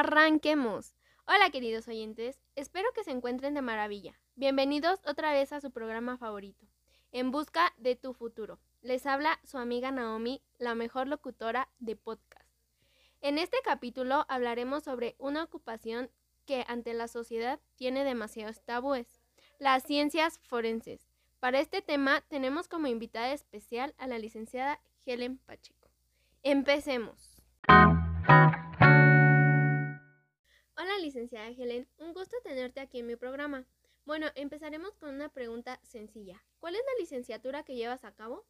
Arranquemos. Hola queridos oyentes, espero que se encuentren de maravilla. Bienvenidos otra vez a su programa favorito, En Busca de tu Futuro. Les habla su amiga Naomi, la mejor locutora de podcast. En este capítulo hablaremos sobre una ocupación que ante la sociedad tiene demasiados tabúes, las ciencias forenses. Para este tema tenemos como invitada especial a la licenciada Helen Pacheco. Empecemos. Hola, licenciada Helen. Un gusto tenerte aquí en mi programa. Bueno, empezaremos con una pregunta sencilla. ¿Cuál es la licenciatura que llevas a cabo?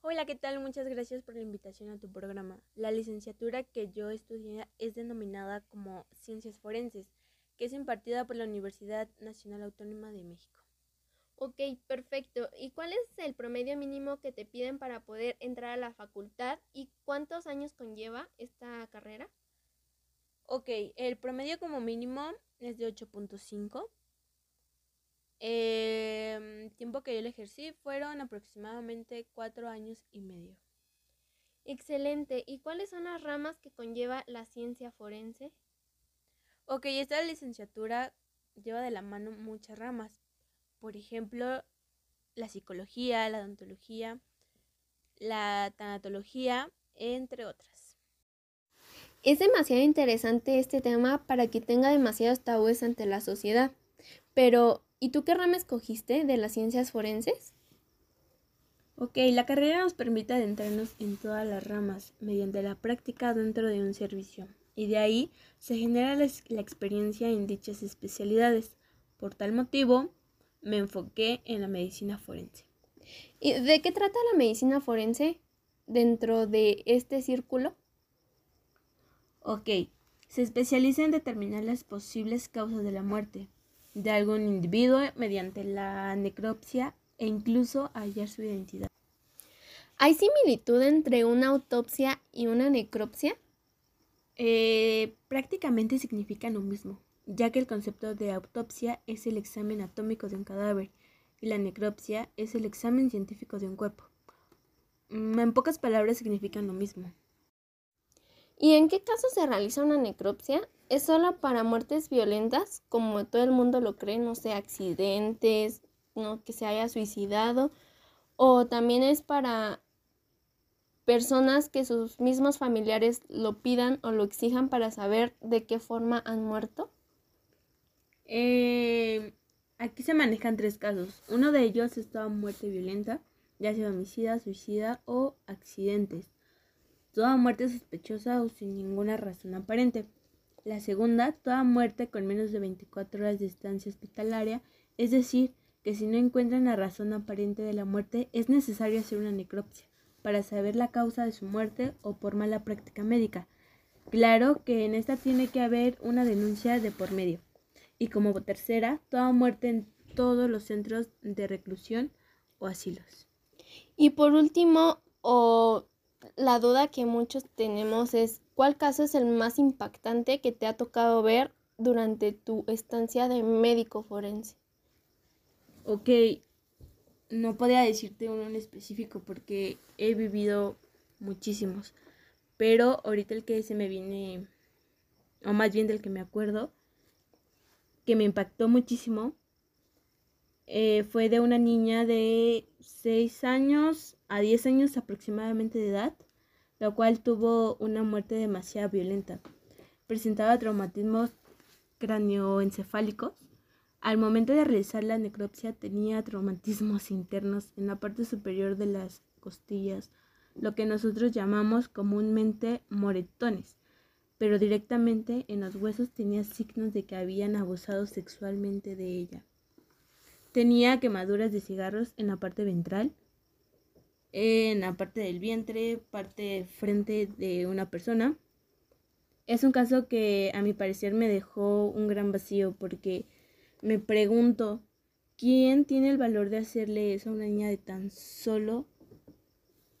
Hola, ¿qué tal? Muchas gracias por la invitación a tu programa. La licenciatura que yo estudié es denominada como Ciencias Forenses, que es impartida por la Universidad Nacional Autónoma de México. Ok, perfecto. ¿Y cuál es el promedio mínimo que te piden para poder entrar a la facultad y cuántos años conlleva esta carrera? Ok, el promedio como mínimo es de 8.5. El tiempo que yo lo ejercí fueron aproximadamente cuatro años y medio. Excelente. ¿Y cuáles son las ramas que conlleva la ciencia forense? Ok, esta licenciatura lleva de la mano muchas ramas. Por ejemplo, la psicología, la odontología, la tanatología, entre otras. Es demasiado interesante este tema para que tenga demasiados tabúes ante la sociedad. Pero, ¿y tú qué rama escogiste de las ciencias forenses? Ok, la carrera nos permite adentrarnos en todas las ramas mediante la práctica dentro de un servicio y de ahí se genera la, la experiencia en dichas especialidades. Por tal motivo, me enfoqué en la medicina forense. ¿Y de qué trata la medicina forense dentro de este círculo? Ok, se especializa en determinar las posibles causas de la muerte de algún individuo mediante la necropsia e incluso hallar su identidad. ¿Hay similitud entre una autopsia y una necropsia? Eh, prácticamente significan lo mismo, ya que el concepto de autopsia es el examen atómico de un cadáver y la necropsia es el examen científico de un cuerpo. Mm, en pocas palabras significan lo mismo. ¿Y en qué caso se realiza una necropsia? ¿Es solo para muertes violentas, como todo el mundo lo cree, no sé, accidentes, no que se haya suicidado? ¿O también es para personas que sus mismos familiares lo pidan o lo exijan para saber de qué forma han muerto? Eh, aquí se manejan tres casos. Uno de ellos es toda muerte violenta, ya sea homicida, suicida o accidentes toda muerte sospechosa o sin ninguna razón aparente. La segunda, toda muerte con menos de 24 horas de estancia hospitalaria, es decir, que si no encuentran la razón aparente de la muerte, es necesario hacer una necropsia para saber la causa de su muerte o por mala práctica médica. Claro que en esta tiene que haber una denuncia de por medio. Y como tercera, toda muerte en todos los centros de reclusión o asilos. Y por último, o la duda que muchos tenemos es cuál caso es el más impactante que te ha tocado ver durante tu estancia de médico forense. Ok, no podría decirte uno en específico porque he vivido muchísimos, pero ahorita el que se me viene, o más bien del que me acuerdo, que me impactó muchísimo, eh, fue de una niña de 6 años a 10 años aproximadamente de edad, la cual tuvo una muerte demasiado violenta. Presentaba traumatismos craneoencefálicos. Al momento de realizar la necropsia tenía traumatismos internos en la parte superior de las costillas, lo que nosotros llamamos comúnmente moretones, pero directamente en los huesos tenía signos de que habían abusado sexualmente de ella. Tenía quemaduras de cigarros en la parte ventral, en la parte del vientre, parte frente de una persona. Es un caso que a mi parecer me dejó un gran vacío porque me pregunto, ¿quién tiene el valor de hacerle eso a una niña de tan solo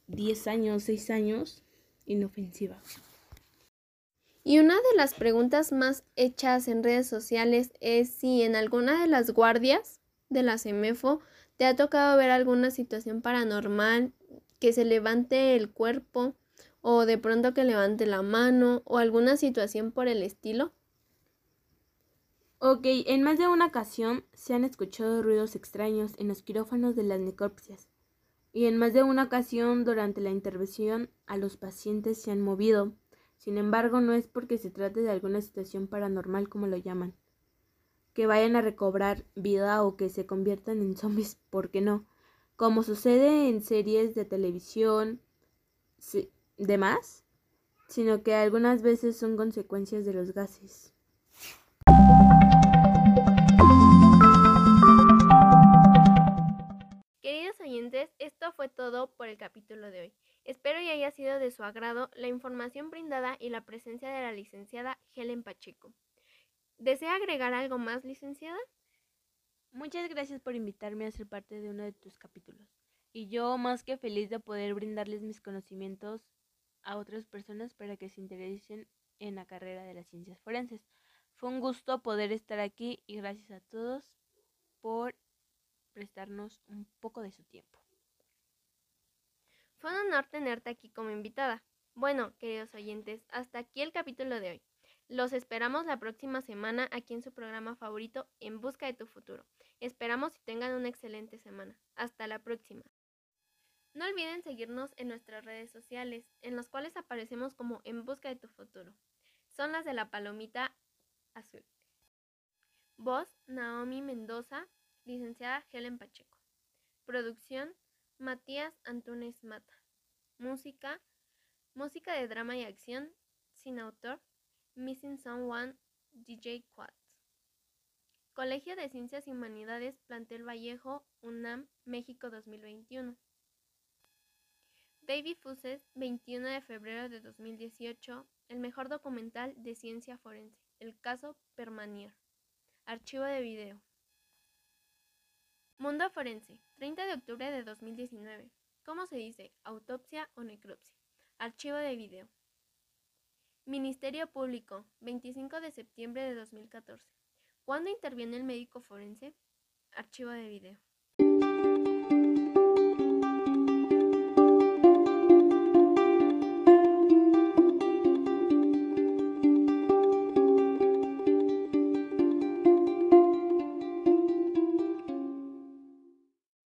10 años, 6 años, inofensiva? Y una de las preguntas más hechas en redes sociales es si en alguna de las guardias de la CEMEFO, ¿te ha tocado ver alguna situación paranormal, que se levante el cuerpo o de pronto que levante la mano o alguna situación por el estilo? Ok, en más de una ocasión se han escuchado ruidos extraños en los quirófanos de las necropsias y en más de una ocasión durante la intervención a los pacientes se han movido. Sin embargo, no es porque se trate de alguna situación paranormal como lo llaman. Que vayan a recobrar vida o que se conviertan en zombies, ¿por qué no? Como sucede en series de televisión, demás, sino que algunas veces son consecuencias de los gases. Queridos oyentes, esto fue todo por el capítulo de hoy. Espero y haya sido de su agrado la información brindada y la presencia de la licenciada Helen Pacheco. ¿Desea agregar algo más, licenciada? Muchas gracias por invitarme a ser parte de uno de tus capítulos. Y yo más que feliz de poder brindarles mis conocimientos a otras personas para que se interesen en la carrera de las ciencias forenses. Fue un gusto poder estar aquí y gracias a todos por prestarnos un poco de su tiempo. Fue un honor tenerte aquí como invitada. Bueno, queridos oyentes, hasta aquí el capítulo de hoy. Los esperamos la próxima semana aquí en su programa favorito En Busca de tu Futuro. Esperamos y tengan una excelente semana. Hasta la próxima. No olviden seguirnos en nuestras redes sociales, en las cuales aparecemos como En Busca de tu Futuro. Son las de la palomita azul. Voz, Naomi Mendoza, licenciada Helen Pacheco. Producción, Matías Antunes Mata. Música, música de drama y acción, sin autor, Missing Someone, DJ Quad. Colegio de Ciencias y Humanidades, Plantel Vallejo, UNAM, México 2021. David Fuses, 21 de febrero de 2018, el mejor documental de ciencia forense, el caso Permanier. Archivo de video. Mundo Forense, 30 de octubre de 2019. ¿Cómo se dice? Autopsia o necropsia. Archivo de video. Ministerio Público, 25 de septiembre de 2014. ¿Cuándo interviene el médico forense? Archivo de video.